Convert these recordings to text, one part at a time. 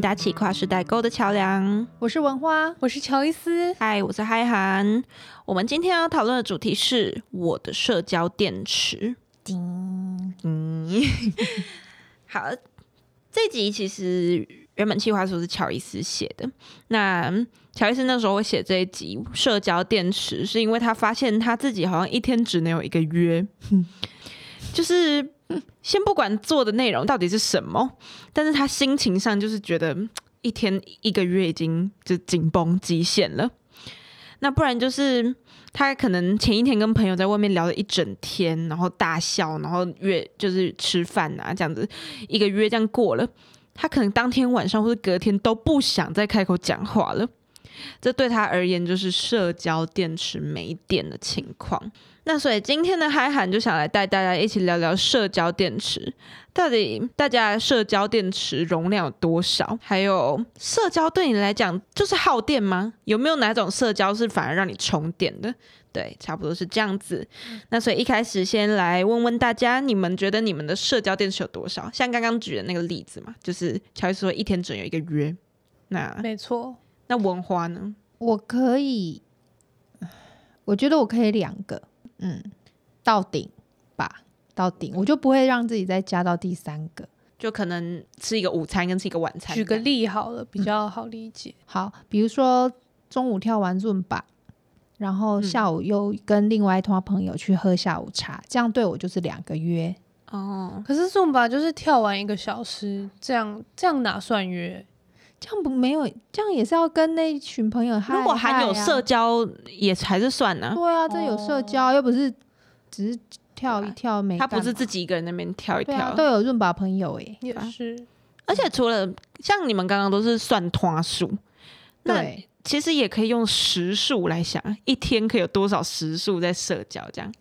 搭起跨世代沟的桥梁。我是文花，我是乔伊斯，嗨，我是嗨涵。我们今天要讨论的主题是我的社交电池。叮，叮，好，这集其实原本计划书是乔伊斯写的。那乔伊斯那时候会写这一集社交电池，是因为他发现他自己好像一天只能有一个约，就是。先不管做的内容到底是什么，但是他心情上就是觉得一天一个月已经就紧绷极限了。那不然就是他可能前一天跟朋友在外面聊了一整天，然后大笑，然后约就是吃饭啊这样子，一个月这样过了，他可能当天晚上或者隔天都不想再开口讲话了。这对他而言就是社交电池没电的情况。那所以今天的嗨喊就想来带大家一起聊聊社交电池，到底大家社交电池容量有多少？还有社交对你来讲就是耗电吗？有没有哪种社交是反而让你充电的？对，差不多是这样子。那所以一开始先来问问大家，你们觉得你们的社交电池有多少？像刚刚举的那个例子嘛，就是乔伊斯说一天只有一个约。那没错。那文花呢？我可以，我觉得我可以两个。嗯，到顶吧，到顶，我就不会让自己再加到第三个，就可能吃一个午餐跟吃一个晚餐。举个例好了，比较好理解。嗯、好，比如说中午跳完 Zumba，然后下午又跟另外一团朋友去喝下午茶，嗯、这样对我就是两个约。哦，可是 Zumba 就是跳完一个小时，这样这样哪算约？这样不没有，这样也是要跟那一群朋友嗨嗨。如果还有社交，也还是算呢、啊。对啊，这有社交，哦、又不是只是跳一跳没。他不是自己一个人那边跳一跳，啊、都有润把朋友哎，也是。而且除了像你们刚刚都是算团数，那其实也可以用时数来想，一天可以有多少时数在社交这样。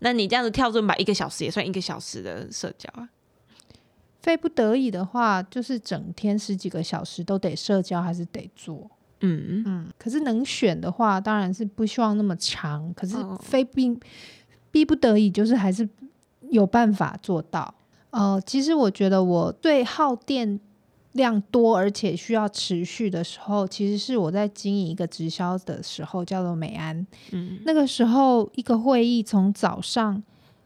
那你这样子跳润把一个小时也算一个小时的社交啊。非不得已的话，就是整天十几个小时都得社交，还是得做。嗯嗯。可是能选的话，当然是不希望那么长。可是非逼、哦、逼不得已，就是还是有办法做到。呃，其实我觉得我最耗电量多，而且需要持续的时候，其实是我在经营一个直销的时候，叫做美安。嗯。那个时候一个会议从早上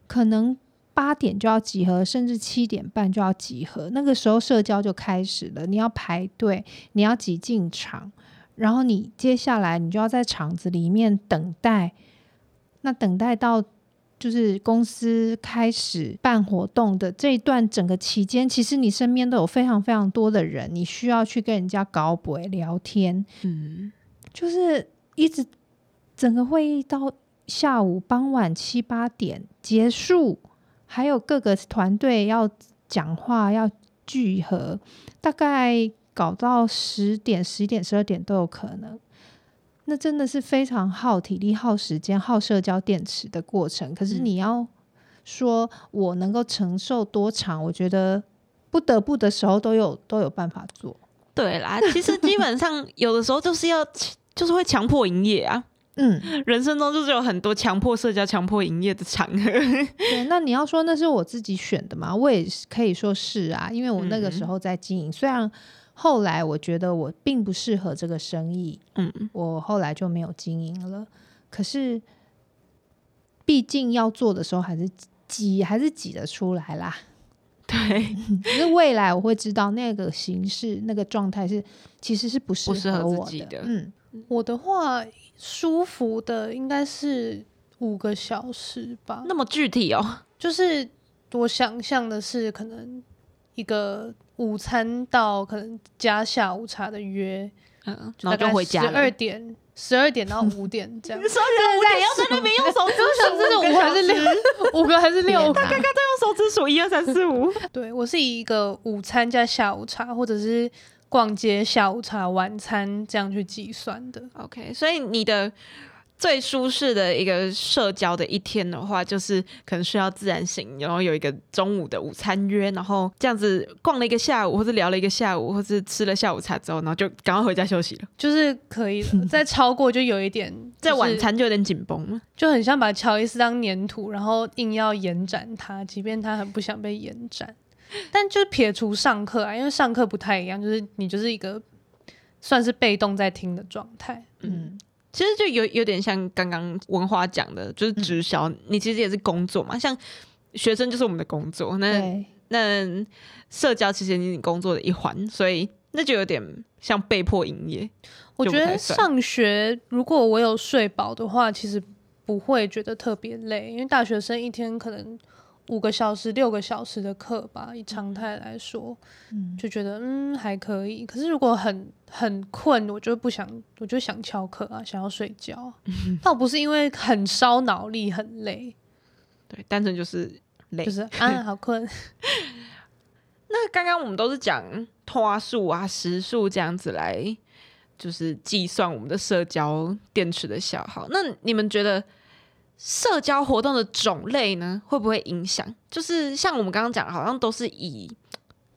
可能。八点就要集合，甚至七点半就要集合。那个时候社交就开始了，你要排队，你要挤进场，然后你接下来你就要在场子里面等待。那等待到就是公司开始办活动的这一段整个期间，其实你身边都有非常非常多的人，你需要去跟人家搞鬼聊天。嗯，就是一直整个会议到下午傍晚七八点结束。还有各个团队要讲话，要聚合，大概搞到十点、十一点、十二点都有可能。那真的是非常耗体力、耗时间、耗社交电池的过程。可是你要说我能够承受多长，我觉得不得不的时候都有都有办法做。对啦，其实基本上有的时候就是要 就是会强迫营业啊。嗯，人生中就是有很多强迫社交、强迫营业的场合。对，那你要说那是我自己选的吗？我也可以说是啊，因为我那个时候在经营。嗯、虽然后来我觉得我并不适合这个生意，嗯，我后来就没有经营了。可是，毕竟要做的时候，还是挤，还是挤得出来啦。对，可是未来我会知道那个形式、那个状态是其实是不适合我的。的嗯，我的话。舒服的应该是五个小时吧？那么具体哦，就是我想象的是可能一个午餐到可能加下午茶的约，嗯，然后就回家。十二点，十二点到五点这样。十二点五点要在那边用手指数，这是五还是六？五个还是六？他刚刚在用手指数，一二三四五。对，我是以一个午餐加下午茶，或者是。逛街、下午茶、晚餐这样去计算的。OK，所以你的最舒适的一个社交的一天的话，就是可能睡到自然醒，然后有一个中午的午餐约，然后这样子逛了一个下午，或者聊了一个下午，或者吃了下午茶之后，然后就赶快回家休息了，就是可以了。再超过就有一点，在晚餐就有点紧绷了，就很像把乔伊斯当粘土，然后硬要延展它，即便他很不想被延展。但就撇除上课啊，因为上课不太一样，就是你就是一个算是被动在听的状态。嗯，其实就有有点像刚刚文花讲的，就是直销，嗯、你其实也是工作嘛，像学生就是我们的工作，那那社交其实你工作的一环，所以那就有点像被迫营业。我觉得上学如果我有睡饱的话，其实不会觉得特别累，因为大学生一天可能五个小时、六个小时的课吧，以常态来说，嗯，就觉得嗯还可以。可是如果很很困，我就不想，我就想翘课啊，想要睡觉。倒不是因为很烧脑力、很累，对，单纯就是累，就是啊 好困。那刚刚我们都是讲拖数啊、时数这样子来。就是计算我们的社交电池的消耗。那你们觉得社交活动的种类呢，会不会影响？就是像我们刚刚讲，好像都是以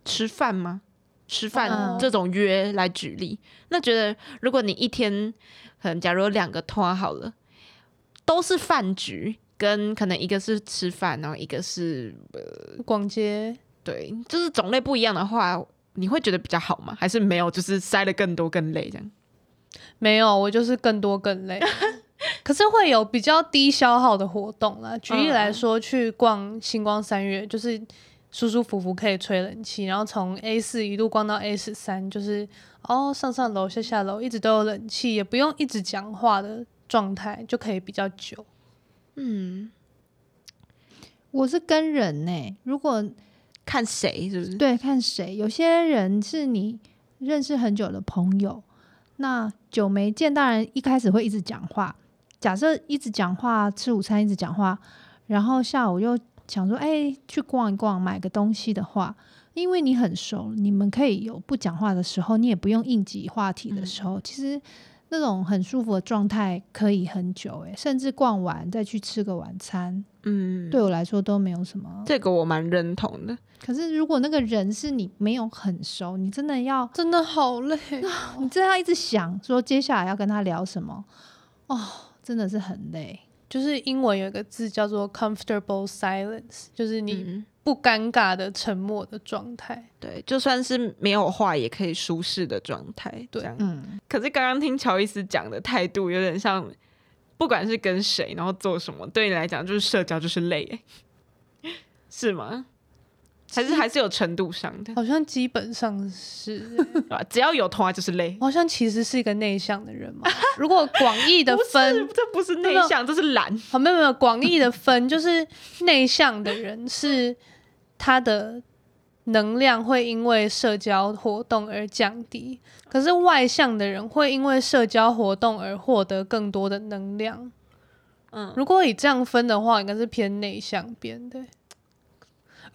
吃饭吗？吃饭这种约来举例。嗯、那觉得如果你一天可能假如有两个团好了，都是饭局，跟可能一个是吃饭，然后一个是呃逛街，对，就是种类不一样的话。你会觉得比较好吗？还是没有？就是塞得更多更累这样？没有，我就是更多更累。可是会有比较低消耗的活动啦。举例来说，去逛星光三月，就是舒舒服服可以吹冷气，然后从 A 四一路逛到 A 十三，就是哦上上楼下下楼，一直都有冷气，也不用一直讲话的状态，就可以比较久。嗯，我是跟人呢、欸，如果。看谁是不是？对，看谁。有些人是你认识很久的朋友，那久没见，当然一开始会一直讲话。假设一直讲话，吃午餐一直讲话，然后下午又想说，哎、欸，去逛一逛，买个东西的话，因为你很熟，你们可以有不讲话的时候，你也不用应急话题的时候，嗯、其实。那种很舒服的状态可以很久诶，甚至逛完再去吃个晚餐，嗯，对我来说都没有什么。这个我蛮认同的。可是如果那个人是你没有很熟，你真的要真的好累，你真的要一直想说接下来要跟他聊什么，哦，真的是很累。就是英文有一个字叫做 comfortable silence，就是你。嗯不尴尬的沉默的状态，对，就算是没有话也可以舒适的状态，对，嗯。可是刚刚听乔伊斯讲的态度有点像，不管是跟谁，然后做什么，对你来讲就是社交就是累，是吗？还是还是有程度上的？好像基本上是，只要有话就是累。好像其实是一个内向的人嘛。如果广义的分，这不是内向，这是懒。好，没有没有，广义的分 就是内向的人是。他的能量会因为社交活动而降低，可是外向的人会因为社交活动而获得更多的能量。嗯，如果以这样分的话，应该是偏内向边的。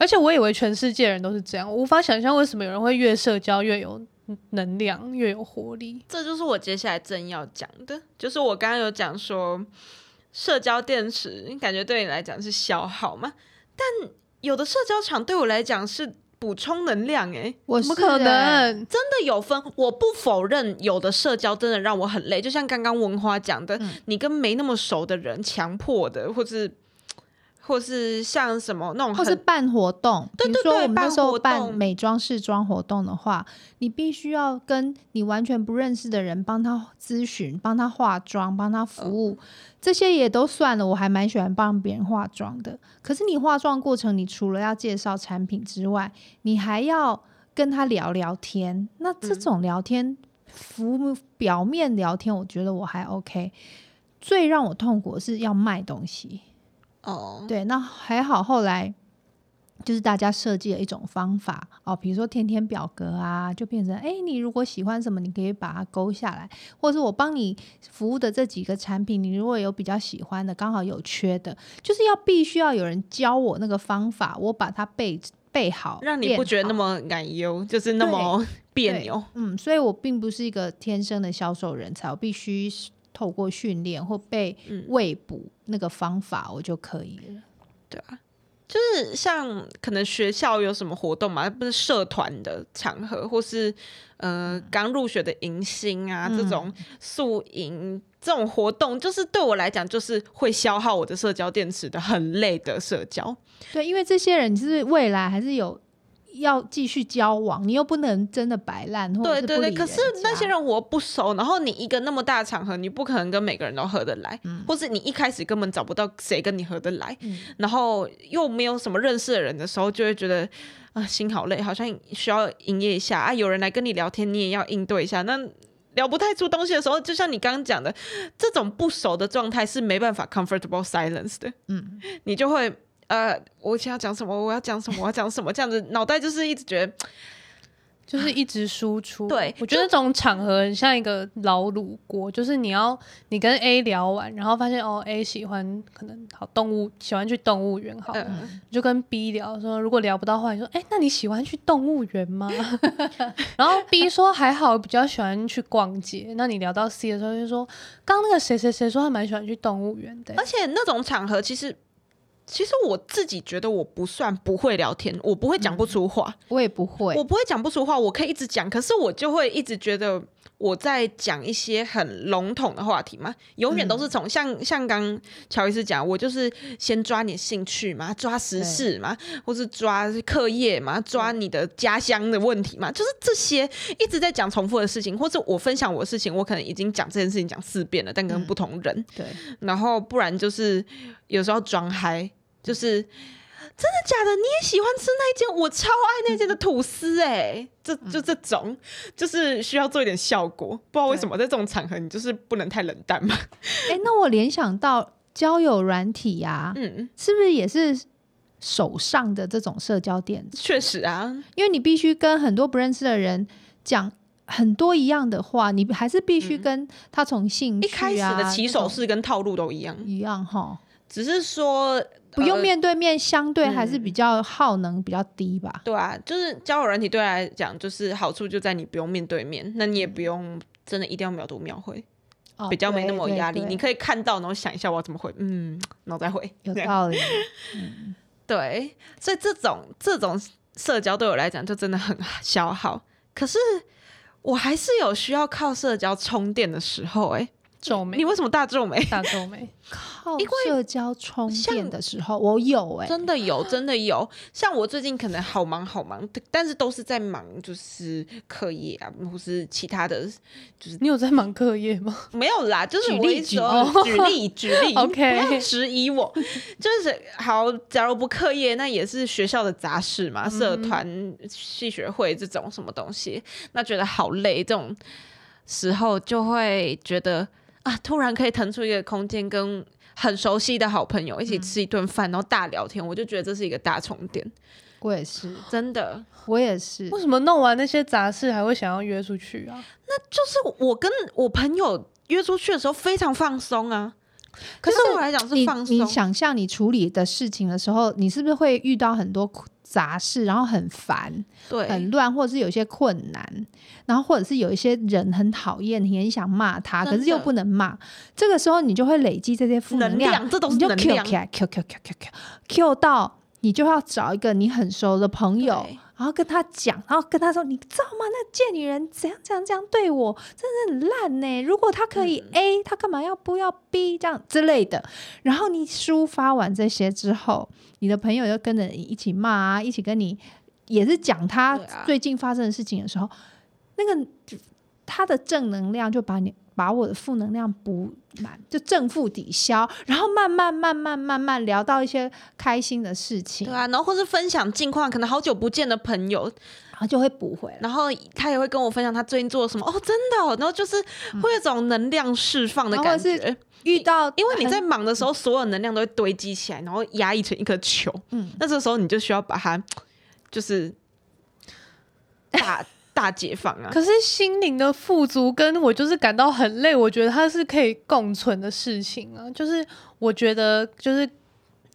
而且我以为全世界人都是这样，我无法想象为什么有人会越社交越有能量、越有活力。这就是我接下来正要讲的，就是我刚刚有讲说，社交电池感觉对你来讲是消耗嘛，但。有的社交场对我来讲是补充能量，哎，我怎么可能？真的有分，我不否认有的社交真的让我很累，就像刚刚文花讲的，嗯、你跟没那么熟的人强迫的，或是或是像什么那种，或是办活动，对对对，我们那时候办美妆试妆活动的话，你必须要跟你完全不认识的人帮他咨询、帮他化妆、帮他服务。嗯这些也都算了，我还蛮喜欢帮别人化妆的。可是你化妆过程，你除了要介绍产品之外，你还要跟他聊聊天。那这种聊天，浮表面聊天，我觉得我还 OK。最让我痛苦的是要卖东西。哦，对，那还好，后来。就是大家设计了一种方法哦，比如说填填表格啊，就变成哎，你如果喜欢什么，你可以把它勾下来，或者是我帮你服务的这几个产品，你如果有比较喜欢的，刚好有缺的，就是要必须要有人教我那个方法，我把它背背好，让你不觉得那么奶油，就是那么别扭。嗯，所以我并不是一个天生的销售人才，我必须透过训练或被喂补那个方法，我就可以了。对啊。就是像可能学校有什么活动嘛，不是社团的场合，或是呃刚入学的迎新啊，这种宿营这种活动，就是对我来讲，就是会消耗我的社交电池的，很累的社交。对，因为这些人就是未来还是有要继续交往，你又不能真的摆烂。对对对，可是那些人我不熟，然后你一个那么大的场合，你不可能跟每个人都合得来，嗯、或是你一开始根本找不到谁跟你合得来，嗯、然后又没有什么认识的人的时候，就会觉得啊、呃、心好累，好像需要营业一下啊。有人来跟你聊天，你也要应对一下。那聊不太出东西的时候，就像你刚刚讲的，这种不熟的状态是没办法 comfortable silence 的。嗯，你就会。呃，我想要讲什么？我要讲什么？我要讲什么？这样子脑袋就是一直觉得，就是一直输出。对，我觉得这种场合很像一个老卤锅，就是你要你跟 A 聊完，然后发现哦，A 喜欢可能好动物，喜欢去动物园，好，嗯、你就跟 B 聊说，如果聊不到话，你说，哎、欸，那你喜欢去动物园吗？然后 B 说还好，比较喜欢去逛街。那你聊到 C 的时候，就说，刚刚那个谁谁谁说他蛮喜欢去动物园的，而且那种场合其实。其实我自己觉得我不算不会聊天，我不会讲不出话，嗯，我也不会，我不会讲不出话，我可以一直讲，可是我就会一直觉得我在讲一些很笼统的话题嘛，永远都是从、嗯、像像刚乔医师讲，我就是先抓你兴趣嘛，抓时事嘛，或是抓课业嘛，抓你的家乡的问题嘛，就是这些一直在讲重复的事情，或者我分享我的事情，我可能已经讲这件事情讲四遍了，但跟不同人，嗯、对，然后不然就是有时候装嗨。就是真的假的？你也喜欢吃那间？我超爱那间的吐司哎、欸！就就这种，就是需要做一点效果。不知道为什么在这种场合，你就是不能太冷淡嘛。哎、欸，那我联想到交友软体呀、啊，嗯，是不是也是手上的这种社交电子？确实啊，因为你必须跟很多不认识的人讲很多一样的话，你还是必须跟他从兴趣、啊嗯、一开始的起手式跟套路都一样，一样哈。只是说。不用面对面，相对还是比较耗能比较低吧？嗯、对啊，就是交友软体对来讲，就是好处就在你不用面对面，那你也不用真的一定要秒读秒回，哦、比较没那么压力。你可以看到，然后想一下我要怎么回，嗯，然后再回，有道理。嗯、对，所以这种这种社交对我来讲就真的很消耗。可是我还是有需要靠社交充电的时候、欸，哎。皱眉，你为什么大皱眉？大皱眉，靠社交充电的时候，我有哎、欸，真的有，真的有。像我最近可能好忙好忙，但是都是在忙，就是课业啊，或是其他的，就是你有在忙课业吗？没有啦，就是我一直举例举例 举例，OK，不要质疑我，就是好。假如不课业，那也是学校的杂事嘛，社团、系学会这种什么东西，那觉得好累，这种时候就会觉得。啊！突然可以腾出一个空间，跟很熟悉的好朋友一起吃一顿饭，嗯、然后大聊天，我就觉得这是一个大充电。我也是，真的，我也是。为什么弄完那些杂事还会想要约出去啊？那就是我跟我朋友约出去的时候非常放松啊。可是对我来讲是放松。你想象你处理的事情的时候，你是不是会遇到很多杂事，然后很烦，对，很乱，或者是有一些困难，然后或者是有一些人很讨厌，你很想骂他，可是又不能骂。这个时候你就会累积这些负能量，这都是能量。Q Q Q Q Q Q Q 到你就要找一个你很熟的朋友，对然后跟他讲，然后跟他说，你知道吗？那贱女人怎样怎样这样对我，真的很烂呢。如果他可以 A，、嗯、他干嘛要不要 B 这样之类的？然后你抒发完这些之后。你的朋友就跟着你一起骂啊，一起跟你也是讲他最近发生的事情的时候，啊、那个他的正能量就把你把我的负能量补满，就正负抵消，然后慢慢慢慢慢慢聊到一些开心的事情，对啊，然后或是分享近况，可能好久不见的朋友，然后就会补回来，然后他也会跟我分享他最近做了什么，哦，真的、哦，然后就是会有一种能量释放的感觉。嗯遇到，因为你在忙的时候，所有能量都会堆积起来，然后压抑成一颗球。嗯，那这时候你就需要把它，就是大 大解放啊。可是心灵的富足跟我就是感到很累，我觉得它是可以共存的事情啊。就是我觉得，就是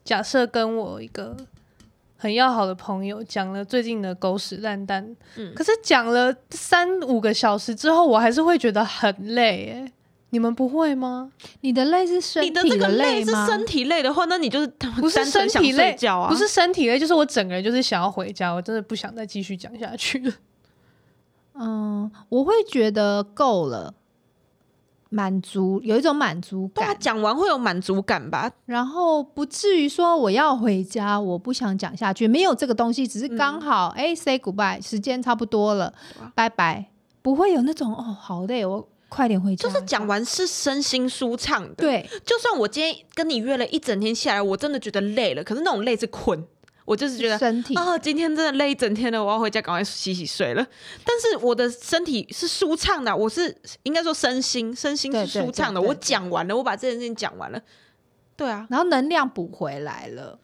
假设跟我一个很要好的朋友讲了最近的狗屎烂蛋，嗯，可是讲了三五个小时之后，我还是会觉得很累，欸，你们不会吗？你的累是身体的累吗？你的这个累是身体累的话，那你就是不是身体累，不是身体累，就是我整个人就是想要回家，我真的不想再继续讲下去了。嗯，我会觉得够了，满足，有一种满足感。对，讲完会有满足感吧？然后不至于说我要回家，我不想讲下去，没有这个东西，只是刚好哎、say goodbye，时间差不多了，拜拜，不会有那种哦，好累，我快点回家。就是讲完是身心舒畅的。对，就算我今天跟你约了一整天下来，我真的觉得累了，可是那种累是困。我就是觉得身体啊，今天真的累一整天了，我要回家赶快洗洗睡了。但是我的身体是舒畅的，我是应该说身心身心是舒畅的。我讲完了，我把这件事情讲完了，对啊，然后能量补回来了。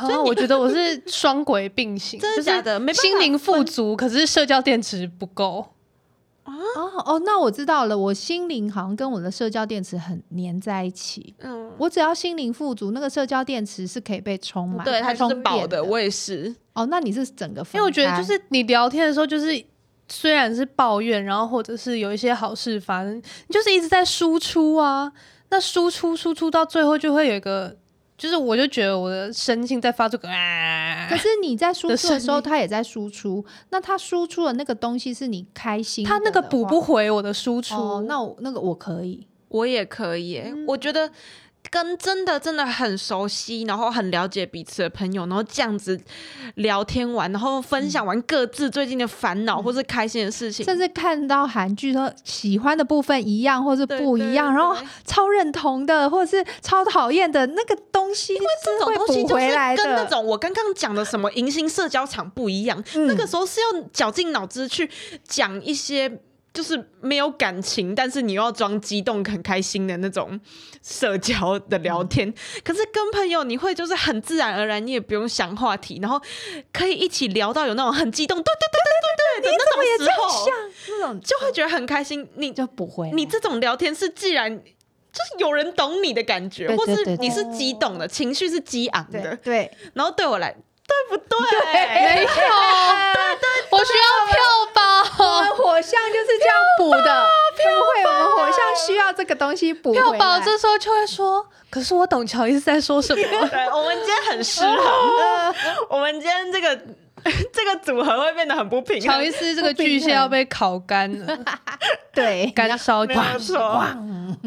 所以我觉得我是双轨并行，真的假的？心灵富足，可是社交电池不够。哦哦，那我知道了。我心灵好像跟我的社交电池很粘在一起。嗯，我只要心灵富足，那个社交电池是可以被充满，对，它是饱的。我也是。哦，那你是整个，因为我觉得就是你聊天的时候，就是虽然是抱怨，然后或者是有一些好事发生，你就是一直在输出啊。那输出输出到最后就会有一个。就是我就觉得我的身心在发出个啊，可是你在输出的时候，他也在输出。那他输出的那个东西是你开心，他那个补不回我的输出。哦，那我那个我可以，我也可以。嗯，我觉得。跟真的真的很熟悉，然后很了解彼此的朋友，然后这样子聊天完，然后分享完各自最近的烦恼或是开心的事情，甚至看到韩剧说喜欢的部分一样或是不一样，然后超认同的或者是超讨厌的那个东西，因为这种东西就是跟那种我刚刚讲的什么迎新社交场不一样，嗯、那个时候是要绞尽脑汁去讲一些。就是没有感情，但是你又要装激动、很开心的那种社交的聊天。嗯、可是跟朋友，你会就是很自然而然，你也不用想话题，然后可以一起聊到有那种很激动，对对对对对对的那种时候，那种就会觉得很开心。你就不会，你这种聊天是既然就是有人懂你的感觉，或是你是激动的情绪是激昂的，对，然后对我来。对不对？没有，对对，我需要票宝。我们火象就是这样补的，票会，我们火象需要这个东西补。票宝这时候就会说：“可是我懂乔伊斯在说什么。”对，我们今天很失衡。我们今天这个这个组合会变得很不平衡。乔伊斯这个巨蟹要被烤干了，对，干烧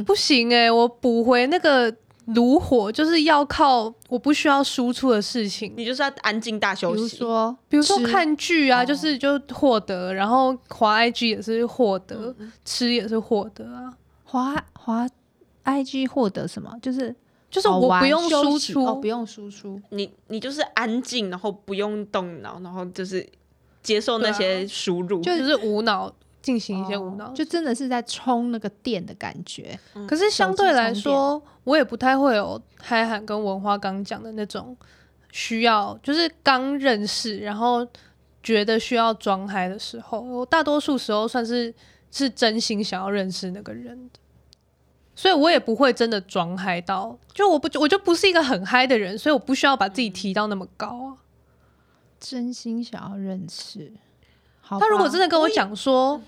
不行哎，我补回那个。炉火就是要靠我不需要输出的事情，你就是要安静大休息。比如说，比如说看剧啊，就是就获得，哦、然后滑 IG 也是获得，嗯、吃也是获得啊。滑滑 IG 获得什么？就是就是我不用输出，哦、不用输出，你你就是安静，然后不用动脑，然后就是接受那些输入，啊、就是无脑。进行一些无脑、哦，就真的是在充那个电的感觉。嗯、可是相对来说，我也不太会有嗨喊跟文化刚讲的那种需要，就是刚认识然后觉得需要装嗨的时候，我大多数时候算是是真心想要认识那个人的，所以我也不会真的装嗨到，就我不我就不是一个很嗨的人，所以我不需要把自己提到那么高啊。真心想要认识。他如果真的跟我讲说，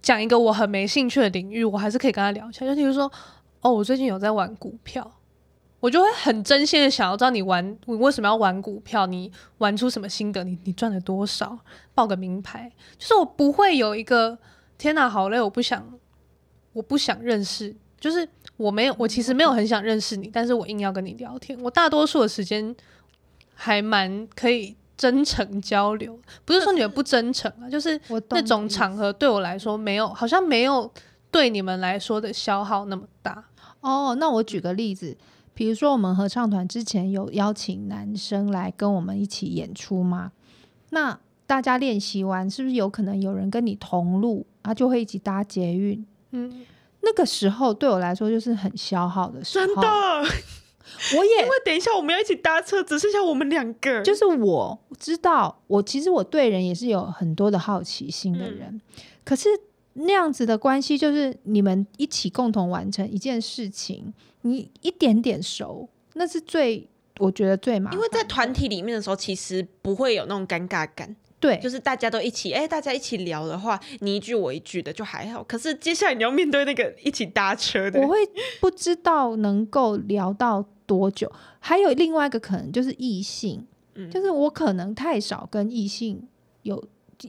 讲一个我很没兴趣的领域，我还是可以跟他聊一下。就比如说，哦，我最近有在玩股票，我就会很真心的想要知道你玩，你为什么要玩股票？你玩出什么心得？你你赚了多少？报个名牌。就是我不会有一个天哪，好累，我不想，我不想认识。就是我没有，我其实没有很想认识你，但是我硬要跟你聊天。我大多数的时间还蛮可以。真诚交流，不是说你们不真诚啊，就是那种场合对我来说没有，好像没有对你们来说的消耗那么大。哦，那我举个例子，比如说我们合唱团之前有邀请男生来跟我们一起演出吗？那大家练习完，是不是有可能有人跟你同路，他就会一起搭捷运？嗯，那个时候对我来说就是很消耗的时候。真的。我也因为等一下我们要一起搭车，只剩下我们两个。就是我知道，我其实我对人也是有很多的好奇心的人。嗯、可是那样子的关系，就是你们一起共同完成一件事情，你一点点熟，那是最我觉得最麻烦。因为在团体里面的时候，其实不会有那种尴尬感。对，就是大家都一起，哎、欸，大家一起聊的话，你一句我一句的就还好。可是接下来你要面对那个一起搭车的，我会不知道能够聊到多久？还有另外一个可能就是异性，嗯，就是我可能太少跟异性有，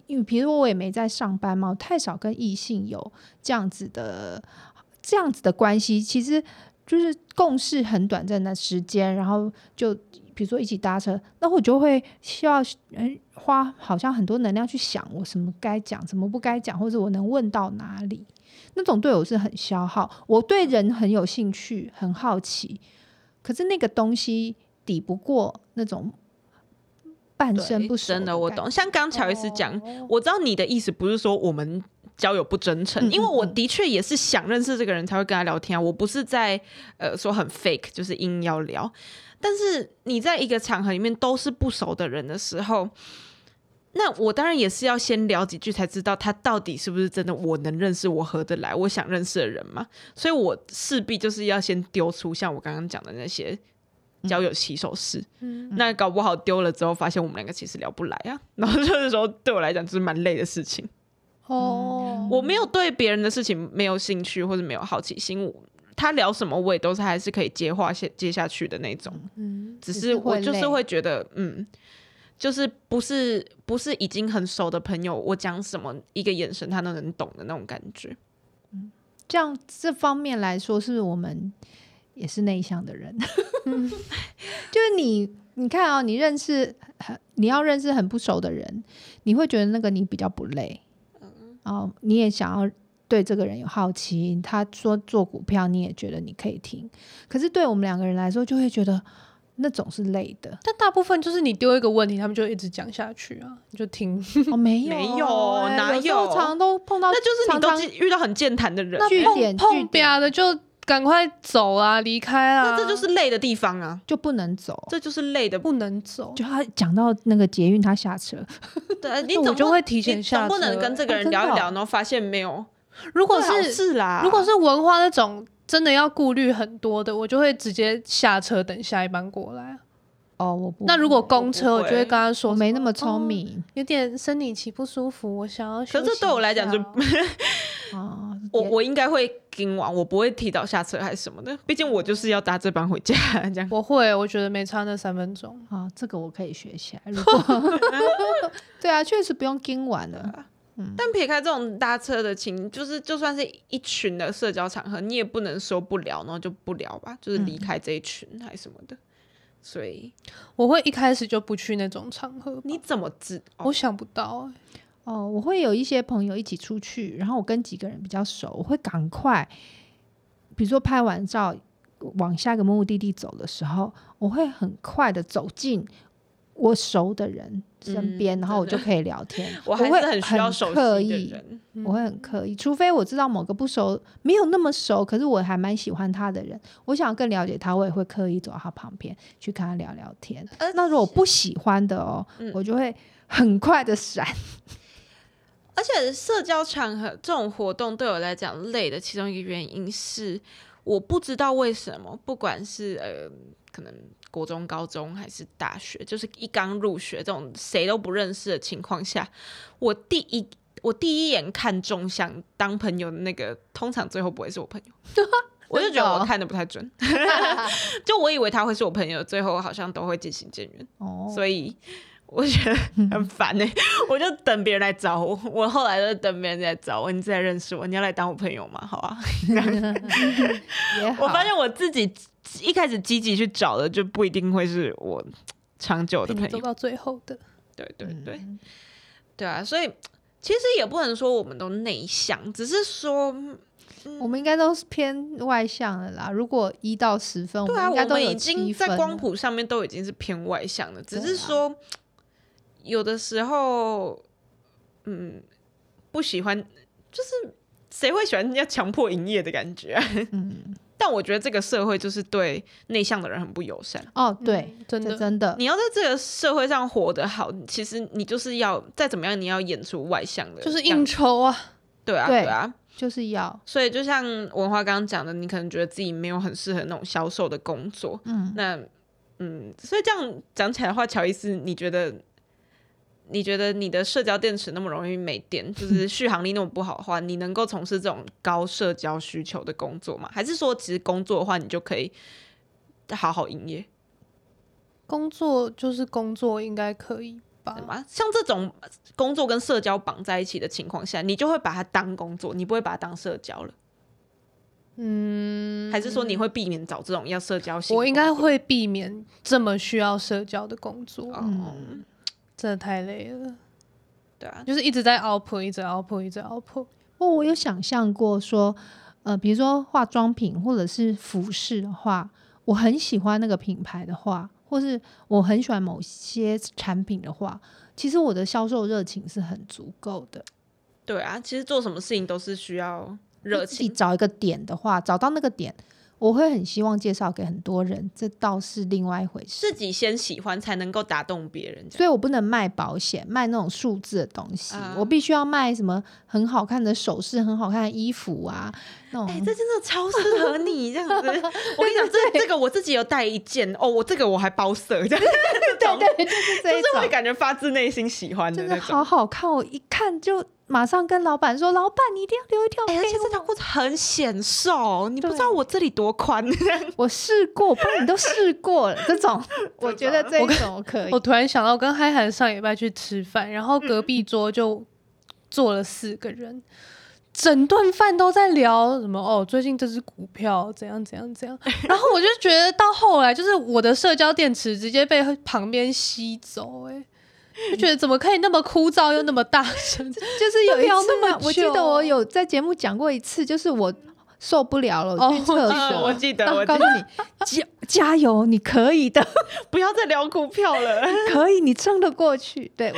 因为比如说我也没在上班嘛，我太少跟异性有这样子的这样子的关系，其实就是共事很短暂的时间，然后就比如说一起搭车，那我就会需要嗯花好像很多能量去想我什么该讲，什么不该讲，或者我能问到哪里，那种对我是很消耗。我对人很有兴趣，很好奇，可是那个东西抵不过那种。半生不熟的，真的，我懂。像刚乔伊斯讲，哦，我知道你的意思不是说我们交友不真诚，嗯，因为我的确也是想认识这个人才会跟他聊天啊。我不是在呃说很 fake，就是硬要聊。但是你在一个场合里面都是不熟的人的时候，那我当然也是要先聊几句才知道他到底是不是真的我能认识、我合得来、我想认识的人嘛。所以我势必就是要先丢出像我刚刚讲的那些。交友起手式，嗯，那搞不好丢了之后，发现我们两个其实聊不来啊。然后就是说，对我来讲，就是蛮累的事情。哦，我没有对别人的事情没有兴趣或者没有好奇心，他聊什么我也都是还是可以接话接接下去的那种。嗯，只是我就是会觉得，嗯，就是不是不是已经很熟的朋友，我讲什么一个眼神他都能懂的那种感觉。嗯，这样这方面来说，是我们。也是内向的人，就是你，你看啊、哦，你认识很，你要认识很不熟的人，你会觉得那个你比较不累，嗯，然后你也想要对这个人有好奇，他说做股票，你也觉得你可以听，可是对我们两个人来说，就会觉得那种是累的。但大部分就是你丢一个问题，他们就一直讲下去啊，你就听。哦，没有，没有，欸、哪有？有常常都碰到，那就是你都遇到很健谈的人，句点碰边的就。赶快走啊！离开啊！那这就是累的地方啊，就不能走。这就是累的，不能走。就他讲到那个捷运，他下车。对，你 总就会提前下车。总不能跟这个人聊一聊，然后发现没有。如果是是啦，如果是文化那种真的要顾虑很多的，我就会直接下车等下一班过来。哦，我不。那如果公车，我就会跟他说，没那么聪明，有点生理期不舒服，我想要。可是对我来讲就。哦，我我应该会跟完，我不会提早下车还是什么的，毕竟我就是要搭这班回家这样。我会，我觉得没差那三分钟啊，这个我可以学起来。如果 对啊，确实不用跟完了。嗯，但撇开这种搭车的情，就是就算是一群的社交场合，你也不能说不聊，然后就不聊吧，就是离开这一群还是什么的。所以我会一开始就不去那种场合。你怎么知？我想不到哎、欸。哦，我会有一些朋友一起出去，然后我跟几个人比较熟，我会赶快，比如说拍完照往下一个目的地走的时候，我会很快的走进我熟的人身边，嗯，然后我就可以聊天。我还是很需要熟悉的人，我会很刻意，除非我知道某个不熟、没有那么熟，可是我还蛮喜欢他的人，我想要更了解他，我也会刻意走到他旁边去跟他聊聊天。那如果不喜欢的哦，嗯，我就会很快的闪。而且社交场合这种活动对我来讲累的其中一个原因是，我不知道为什么，不管是呃可能国中、高中还是大学，就是一刚入学这种谁都不认识的情况下，我第一我第一眼看中想当朋友的那个，通常最后不会是我朋友，我就觉得我看的不太准，就我以为他会是我朋友，最后好像都会渐行渐远，哦，所以。我觉得很烦呢、欸，我就等别人来找我。我后来就等别人来找我，你再认识我，你要来当我朋友吗？好啊。我发现我自己一开始积极去找的，就不一定会是我长久的朋友。走到最后的，对对对，嗯、对啊。所以其实也不能说我们都内向，只是说、嗯、我们应该都是偏外向的啦。如果一到十分，对啊，我们应该都已经在光谱上面都已经是偏外向的，只是说。有的时候，嗯，不喜欢，就是谁会喜欢要强迫营业的感觉啊？嗯，但我觉得这个社会就是对内向的人很不友善。哦，对，嗯，真的真的，你要在这个社会上活得好，其实你就是要再怎么样，你要演出外向的，就是应酬啊，对啊，对啊，就是要。所以就像文化刚刚讲的，你可能觉得自己没有很适合那种销售的工作，嗯，那嗯，所以这样讲起来的话，乔伊斯，你觉得？你觉得你的社交电池那么容易没电，就 是续航力那么不好的话，你能够从事这种高社交需求的工作吗？还是说，其实工作的话，你就可以好好营业？工作就是工作，应该可以吧？像这种工作跟社交绑在一起的情况下，你就会把它当工作，你不会把它当社交了。嗯，还是说你会避免找这种要社交性？我应该会避免这么需要社交的工作。嗯，真的太累了。对啊，就是一直在 output，一直 output，一直 output。不过我有想象过说，呃，比如说化妆品或者是服饰的话，我很喜欢那个品牌的话，或是我很喜欢某些产品的话，其实我的销售热情是很足够的。对啊，其实做什么事情都是需要。热情，找一个点的话，找到那个点，我会很希望介绍给很多人，这倒是另外一回事。自己先喜欢才能够打动别人，所以我不能卖保险，卖那种数字的东西，嗯、我必须要卖什么很好看的首饰、很好看的衣服啊，那种。哎、欸，这真的超适合你这样子。我跟你讲，这这个我自己有带一件哦，我这个我还包色，这样对，对对，就是这种，就是会感觉发自内心喜欢的那种，就是、好好看，我一看就。马上跟老板说：“老板，你一定要留一条。欸”而且这条裤子很显瘦，你不知道我这里多宽。我试过，不然你都试过了。这种，我觉得这种我可以。我突然想到，跟嗨涵上礼拜去吃饭，然后隔壁桌就坐了四个人，嗯、整顿饭都在聊什么哦，最近这支股票怎样怎样怎样。然后我就觉得到后来，就是我的社交电池直接被旁边吸走、欸，哎。就觉得怎么可以那么枯燥又那么大声？就是有一次，我记得我有在节目讲过一次，就是我受不了了，我去厕所。哦、我记得，我告诉你，加 加油，你可以的，不要再聊股票了，可以，你撑得过去。对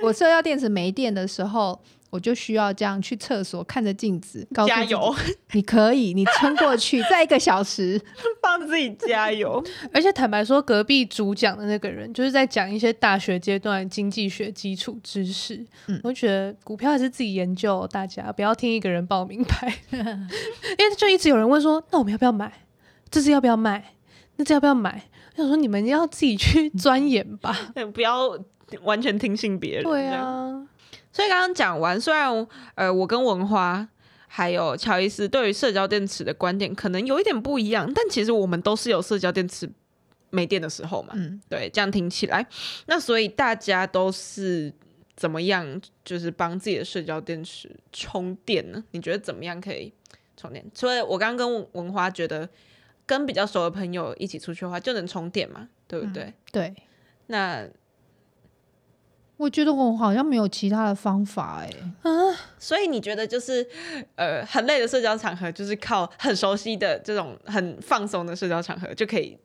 我，我社交电池没电的时候。我就需要这样去厕所，看着镜子，加油！你可以，你撑过去，再一个小时，帮自己加油。而且坦白说，隔壁主讲的那个人就是在讲一些大学阶段经济学基础知识。嗯，我觉得股票还是自己研究，大家不要听一个人报名牌。因为就一直有人问说，那我们要不要买？这次要不要卖？那这要不要买？我想说你们要自己去钻研吧，不要完全听信别人。对啊。所以刚刚讲完，虽然呃，我跟文花还有乔伊斯对于社交电池的观点可能有一点不一样，但其实我们都是有社交电池没电的时候嘛。嗯，对，这样听起来，那所以大家都是怎么样，就是帮自己的社交电池充电呢？你觉得怎么样可以充电？所以我刚刚跟文花觉得跟比较熟的朋友一起出去的话就能充电嘛，对不对？嗯，对，那。我觉得我好像没有其他的方法哎、欸，啊，所以你觉得就是，呃，很累的社交场合，就是靠很熟悉的这种很放松的社交场合就可以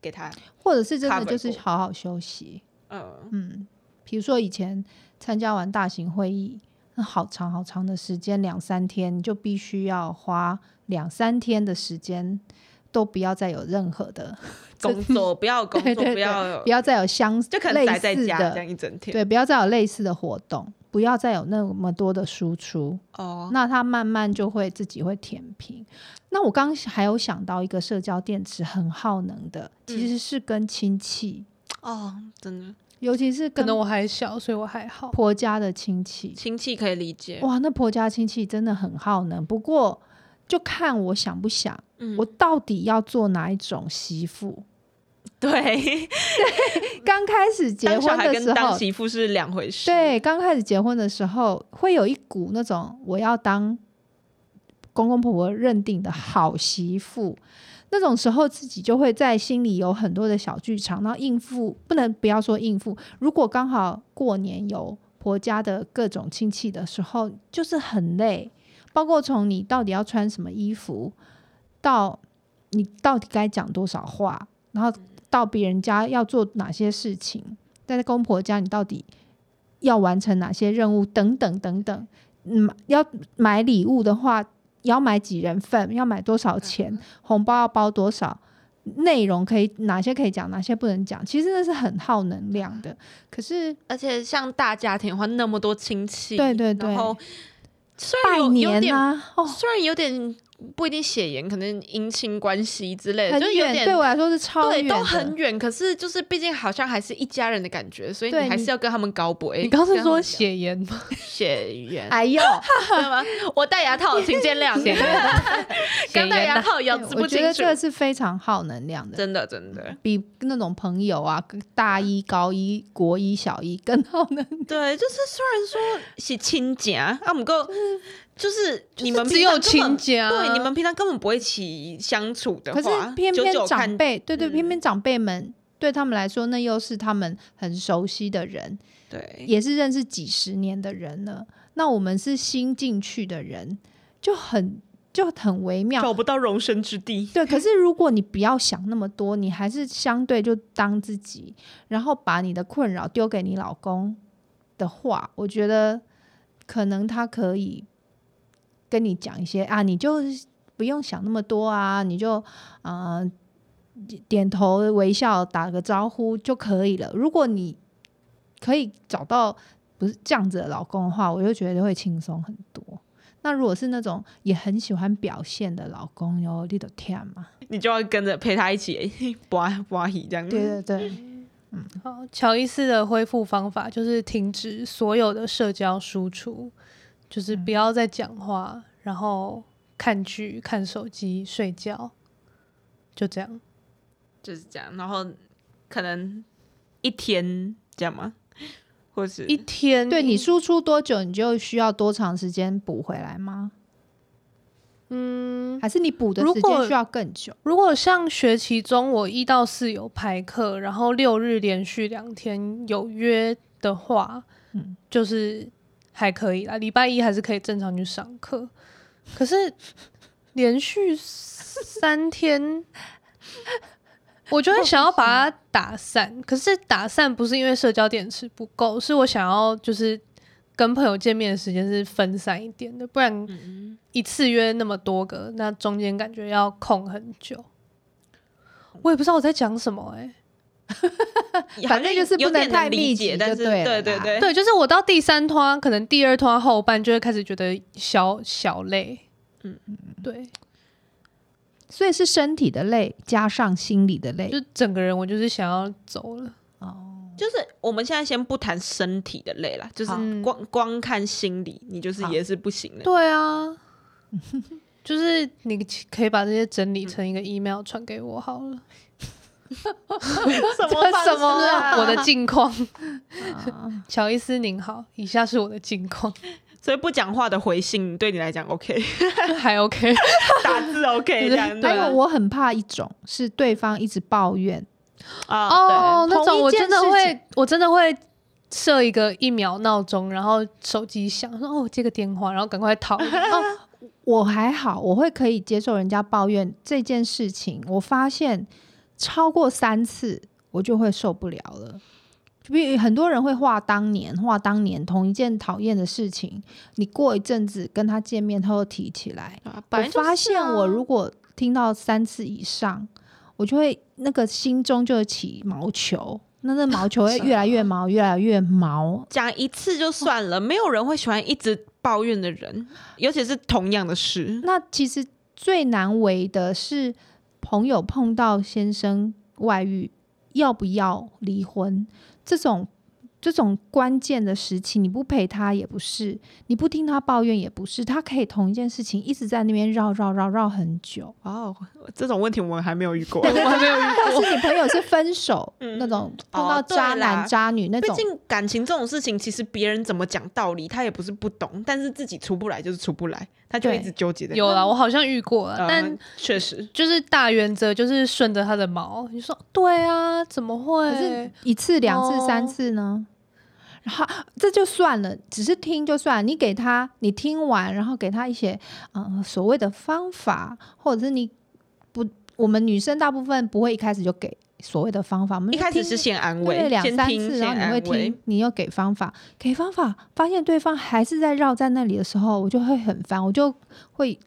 给他，或者是真的就是好好休息，嗯嗯，比如说以前参加完大型会议，那好长好长的时间，两三天，你就必须要花两三天的时间。都不要再有任何的 工作，不要工作，对对对，不要不要再有相就可能待在家这样一整天。对，不要再有类似的活动，不要再有那么多的输出。哦，那它慢慢就会自己会填平。那我刚还有想到一个社交电池很耗能的，其实是跟亲戚、嗯、哦，真的，尤其是可能我还小，所以我还好。婆家的亲戚，亲戚可以理解。哇，那婆家亲戚真的很耗能。不过。就看我想不想，嗯、我到底要做哪一种媳妇？对，刚开始结婚的时候，当媳妇是两回事。对，刚开始结婚的时候，会有一股那种我要当公公婆婆认定的好媳妇，那种时候自己就会在心里有很多的小剧场，然后应付不能不要说应付，如果刚好过年有婆家的各种亲戚的时候，就是很累。包括从你到底要穿什么衣服，到你到底该讲多少话，然后到别人家要做哪些事情，在公婆家你到底要完成哪些任务等等等等。嗯，要买礼物的话，要买几人份，要买多少钱，红包要包多少，内容可以哪些可以讲，哪些不能讲，其实那是很耗能量的。可是，而且像大家庭的话，那么多亲戚，对对对，然后。拜年啊，哦，虽然有点。不一定血缘，可能姻亲关系之类的，就有点对我来说是超远，都很远。可是就是毕竟好像还是一家人的感觉，所以你还是要跟他们高博。你刚是说血缘吗？血缘？哎呦，对吗？我戴牙套，请见谅。刚戴牙套，咬字不清楚。我觉得这个是非常耗能量的，真的真的，比那种朋友啊，大一、高一、国一、小一更耗能。对，就是虽然说是亲家，啊，不过。就是你们只有亲家，对，你们平常根本不会一起相处的话，可是偏偏长辈，对对，嗯、偏偏长辈们对他们来说，那又是他们很熟悉的人，对，也是认识几十年的人了。那我们是新进去的人，就很就很微妙，找不到容身之地。对，可是如果你不要想那么多，你还是相对就当自己，然后把你的困扰丢给你老公的话，我觉得可能他可以。跟你讲一些啊，你就不用想那么多啊，你就呃点头微笑打个招呼就可以了。如果你可以找到不是这样子的老公的话，我就觉得会轻松很多。那如果是那种也很喜欢表现的老公哟，你都天嘛，你就要跟着陪他一起刮刮这样子。对对对，嗯，好，乔伊斯的恢复方法就是停止所有的社交输出。就是不要再讲话，嗯、然后看剧、看手机、睡觉，就这样，就是这样。然后可能一天这样吗？或是一天？对，你输出多久，你就需要多长时间补回来吗？嗯，还是你补的时间需要更久？如果像学期中我一到四有排课，然后六日连续两天有约的话，嗯，就是。还可以啦，礼拜一还是可以正常去上课。可是连续三天，我就会想要把它打散。可是打散不是因为社交电池不够，是我想要就是跟朋友见面的时间是分散一点的，不然一次约那么多个，那中间感觉要空很久。我也不知道我在讲什么哎、欸。反正就是不能太密集，但是对对对对，就是我到第三团，可能第二团后半就会开始觉得小小累，嗯。嗯，对，所以是身体的累加上心理的累，就整个人我就是想要走了哦。就是我们现在先不谈身体的累了，就是光光看心理，你就是也是不行的。对啊，就是你可以把这些整理成一个 email 传给我好了。什么什么、啊？我的近况，乔伊斯您好，以下是我的近况。所以不讲话的回信对你来讲 OK，还 OK，打字 OK 这样。还有我很怕一种是对方一直抱怨啊，哦，那种我真的会，我真的会设一个一秒闹钟，然后手机响，说哦接个电话，然后赶快逃。哦，我还好，我会可以接受人家抱怨这件事情。我发现。超过三次，我就会受不了了。就比如很多人会画当年，画当年同一件讨厌的事情，你过一阵子跟他见面，他又提起来。啊啊、我发现我如果听到三次以上，我就会那个心中就起毛球，那那毛球会越来越毛，越来越毛。讲一次就算了，没有人会喜欢一直抱怨的人，尤其是同样的事。那其实最难为的是。朋友碰到先生外遇，要不要离婚？这种这种关键的时期，你不陪他也不是，你不听他抱怨也不是，他可以同一件事情一直在那边绕绕绕绕很久。哦，这种问题我们还没有遇过，我还没有遇过。是你朋友是分手、嗯、那种 碰到渣男、哦、渣女那种，毕竟感情这种事情，其实别人怎么讲道理，他也不是不懂，但是自己出不来就是出不来。他就一直纠结的。有了，我好像遇过了，嗯、但确实就是大原则就是顺着他的毛。你说对啊？怎么会？可是一次、两次、哦、三次呢？然后这就算了，只是听就算了。你给他，你听完，然后给他一些嗯、呃、所谓的方法，或者是你不，我们女生大部分不会一开始就给。所谓的方法，我们一开始是先安慰，两三次，然后你会听，你又给方法，给方法，发现对方还是在绕在那里的时候，我就会很烦，我就会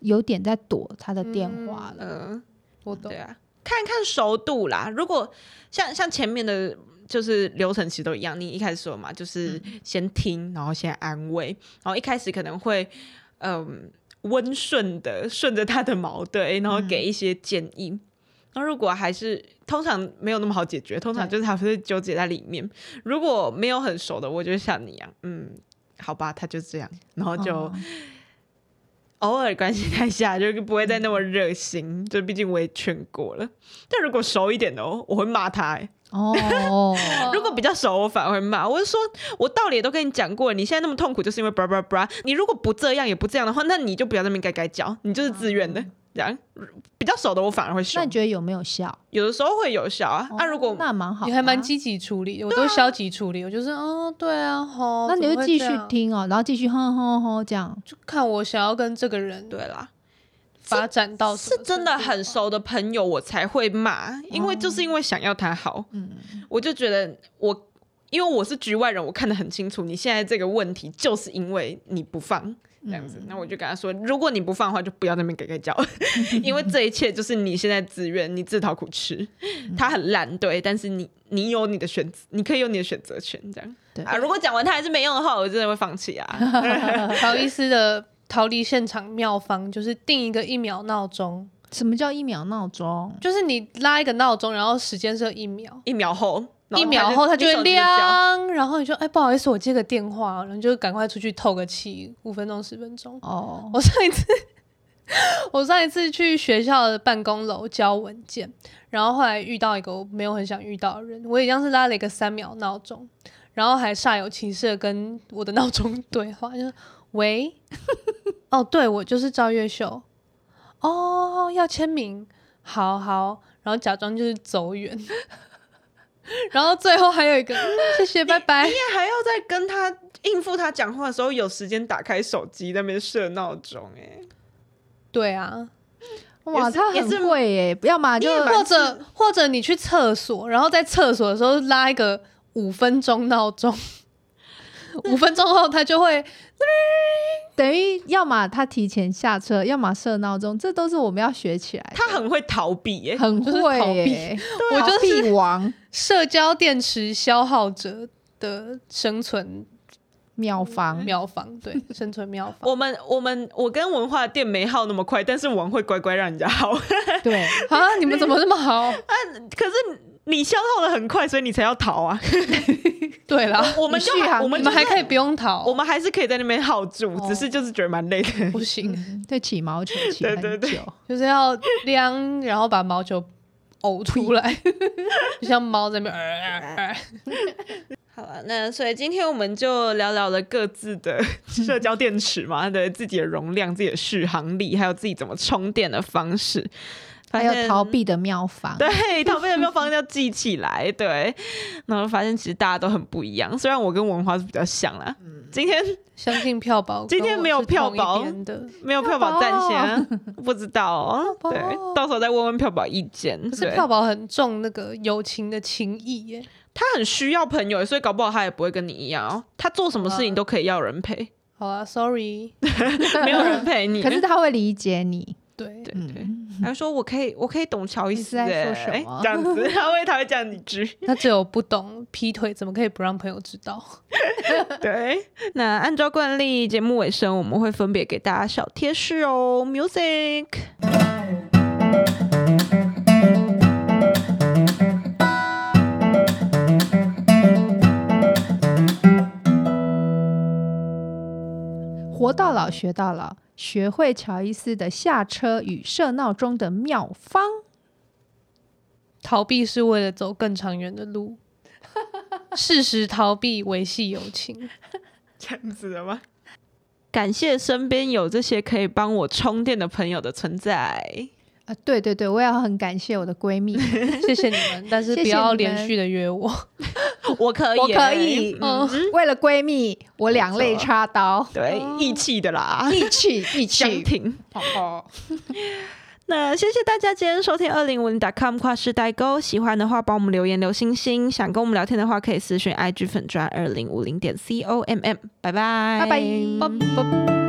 有点在躲他的电话了。嗯，我懂。对啊，看看熟度啦。如果像像前面的，就是流程其实都一样。你一开始说嘛，就是先听，然后先安慰，然后一开始可能会嗯温顺的顺着他的毛，对，然后给一些建议。嗯那如果还是通常没有那么好解决，通常就是他会纠结在里面。如果没有很熟的，我就像你一样，嗯，好吧，他就这样，然后就 偶尔关心他一下，就不会再那么热心。就毕竟我也劝过了。但如果熟一点的，我会骂他。哦，如果比较熟，我反而会骂。我就说，我道理也都跟你讲过，你现在那么痛苦，就是因为 bra bra bra。你如果不这样也不这样的话，那你就不要在那边改改脚，你就是自愿的。嗯这样比较熟的我反而会笑。那你觉得有没有效？有的时候会有效啊。那、哦啊、如果那蛮好，你还蛮积极处理，我都消极处理。啊、我就是，哦，对啊，好。那你就继续听哦，然后继续哼哼哼这样，就看我想要跟这个人对啦发展到是真的很熟的朋友，我才会骂，因为就是因为想要他好。嗯，我就觉得我因为我是局外人，我看得很清楚，你现在这个问题就是因为你不放。这样子，那我就跟他说，如果你不放的话，就不要在那边给给叫，因为这一切就是你现在自愿，你自讨苦吃。他很懒，对，但是你你有你的选择，你可以有你的选择权，这样。对啊，如果讲完他还是没用的话，我真的会放弃啊。乔伊斯的逃离现场妙方就是定一个一秒闹钟。什么叫一秒闹钟？就是你拉一个闹钟，然后时间设一秒，一秒后。一秒后它就会亮，然后你说：“哎，不好意思，我接个电话。”然后就赶快出去透个气，五分钟、十分钟。哦，我上一次，我上一次去学校的办公楼交文件，然后后来遇到一个我没有很想遇到的人，我一样是拉了一个三秒闹钟，然后还煞有其事的跟我的 闹钟对话，就说：“喂，哦，对，我就是赵月秀。哦，要签名，好好，然后假装就是走远。” 然后最后还有一个，谢谢，拜拜。你也还要在跟他应付他讲话的时候，有时间打开手机那边设闹钟，哎，对啊，哇，他很会哎，要么就或者或者你去厕所，然后在厕所的时候拉一个五分钟闹钟。五分钟后，他就会等于要么他提前下车，要么设闹钟，这都是我们要学起来。他很会逃避耶，很会逃避。我就是王，社交电池消耗者的生存妙方，妙方，对，生存妙方。我们我们我跟文化店没耗那么快，但是王会乖乖让人家耗。对 啊，你们怎么那么好？啊，可是你消耗的很快，所以你才要逃啊。对啦，我们就我们还可以不用逃，我们还是可以在那边耗住，只是就是觉得蛮累的。不行，对，起毛球起很久，对对对，就是要晾，然后把毛球呕出来，就像猫在那边。好了，那所以今天我们就聊聊了各自的 社交电池嘛，对自己的容量、自己的续航力，还有自己怎么充电的方式。还有逃避的妙方，对，逃避的妙方要记起来，对。然后发现其实大家都很不一样，虽然我跟文华是比较像啦。嗯、今天 相信票宝，今天没有票宝的，没有票宝在线，不知道哦。对，到时候再问问票宝意见。可是票宝很重那个友情的情谊耶，他很需要朋友，所以搞不好他也不会跟你一样哦。他做什么事情都可以要人陪。好啊，Sorry，没有人陪你，可是他会理解你。对对对，他、嗯、说我可以，我可以懂乔伊斯在说什么，这样子，他会他会讲几句。他只有不懂劈腿，怎么可以不让朋友知道？对，那按照惯例，节目尾声我们会分别给大家小贴士哦。Music，活到老学到老。学会乔伊斯的下车与设闹钟的妙方，逃避是为了走更长远的路，适时逃避维系友情，这样子的吗？感谢身边有这些可以帮我充电的朋友的存在。啊，对对对，我也要很感谢我的闺蜜，谢谢你们，但是不要连续的约我，我可以，我可以，嗯，为了闺蜜，我两肋插刀，对，义气的啦，义气，义气，好好。那谢谢大家今天收听二零五零 .com 跨世代沟，喜欢的话帮我们留言留星星，想跟我们聊天的话可以私讯 IG 粉专二零五零点 com，拜拜，拜拜，拜拜。